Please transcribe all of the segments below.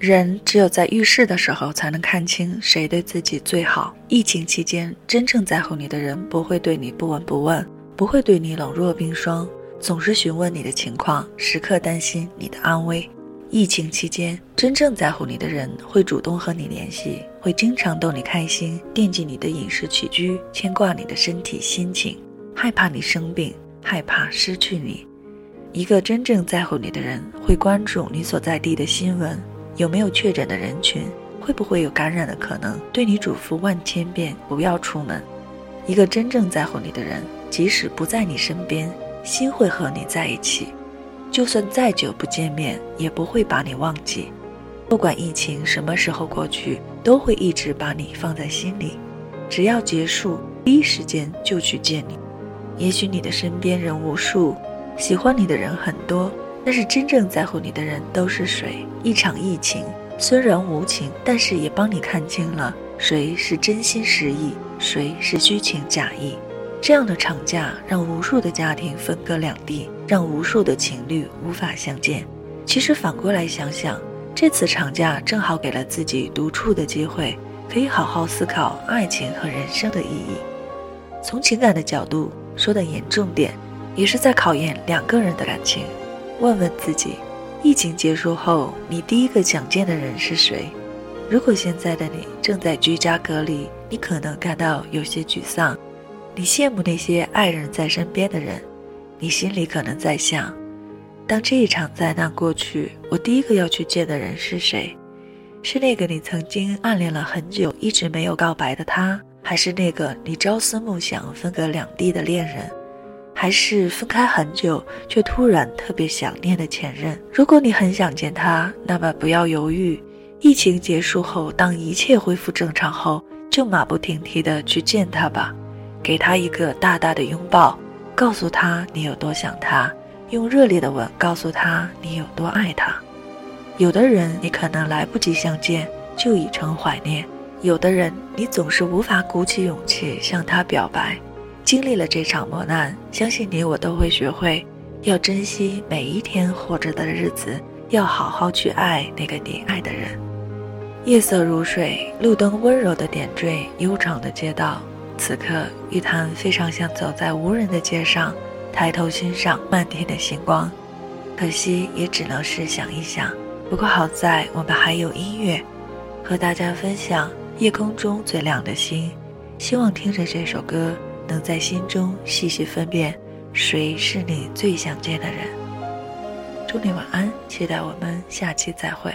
人只有在遇事的时候，才能看清谁对自己最好。疫情期间，真正在乎你的人不会对你不闻不问，不会对你冷若冰霜，总是询问你的情况，时刻担心你的安危。疫情期间，真正在乎你的人会主动和你联系，会经常逗你开心，惦记你的饮食起居，牵挂你的身体心情，害怕你生病，害怕失去你。一个真正在乎你的人会关注你所在地的新闻。有没有确诊的人群？会不会有感染的可能？对你嘱咐万千遍不要出门。一个真正在乎你的人，即使不在你身边，心会和你在一起。就算再久不见面，也不会把你忘记。不管疫情什么时候过去，都会一直把你放在心里。只要结束，第一时间就去见你。也许你的身边人无数，喜欢你的人很多。但是真正在乎你的人都是谁？一场疫情虽然无情，但是也帮你看清了谁是真心实意，谁是虚情假意。这样的长假让无数的家庭分隔两地，让无数的情侣无法相见。其实反过来想想，这次长假正好给了自己独处的机会，可以好好思考爱情和人生的意义。从情感的角度说的严重点，也是在考验两个人的感情。问问自己，疫情结束后，你第一个想见的人是谁？如果现在的你正在居家隔离，你可能感到有些沮丧，你羡慕那些爱人在身边的人，你心里可能在想：当这一场灾难过去，我第一个要去见的人是谁？是那个你曾经暗恋了很久、一直没有告白的他，还是那个你朝思暮想、分隔两地的恋人？还是分开很久却突然特别想念的前任。如果你很想见他，那么不要犹豫，疫情结束后，当一切恢复正常后，就马不停蹄的去见他吧，给他一个大大的拥抱，告诉他你有多想他，用热烈的吻告诉他你有多爱他。有的人你可能来不及相见就已成怀念，有的人你总是无法鼓起勇气向他表白。经历了这场磨难，相信你我都会学会，要珍惜每一天活着的日子，要好好去爱那个你爱的人。夜色如水，路灯温柔的点缀悠长的街道。此刻，玉潭非常想走在无人的街上，抬头欣赏漫天的星光。可惜，也只能是想一想。不过好在我们还有音乐，和大家分享夜空中最亮的星。希望听着这首歌。能在心中细细分辨，谁是你最想见的人。祝你晚安，期待我们下期再会。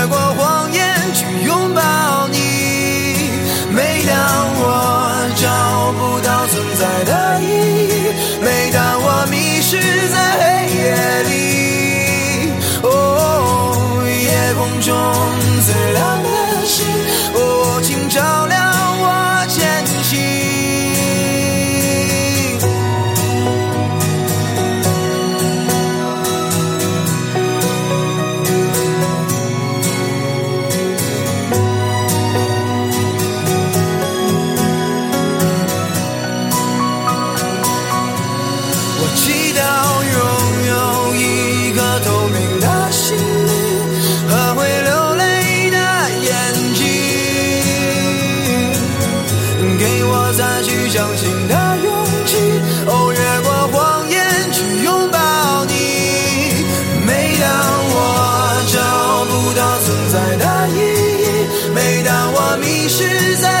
相信的勇气，哦，越过谎言去拥抱你。每当我找不到存在的意义，每当我迷失在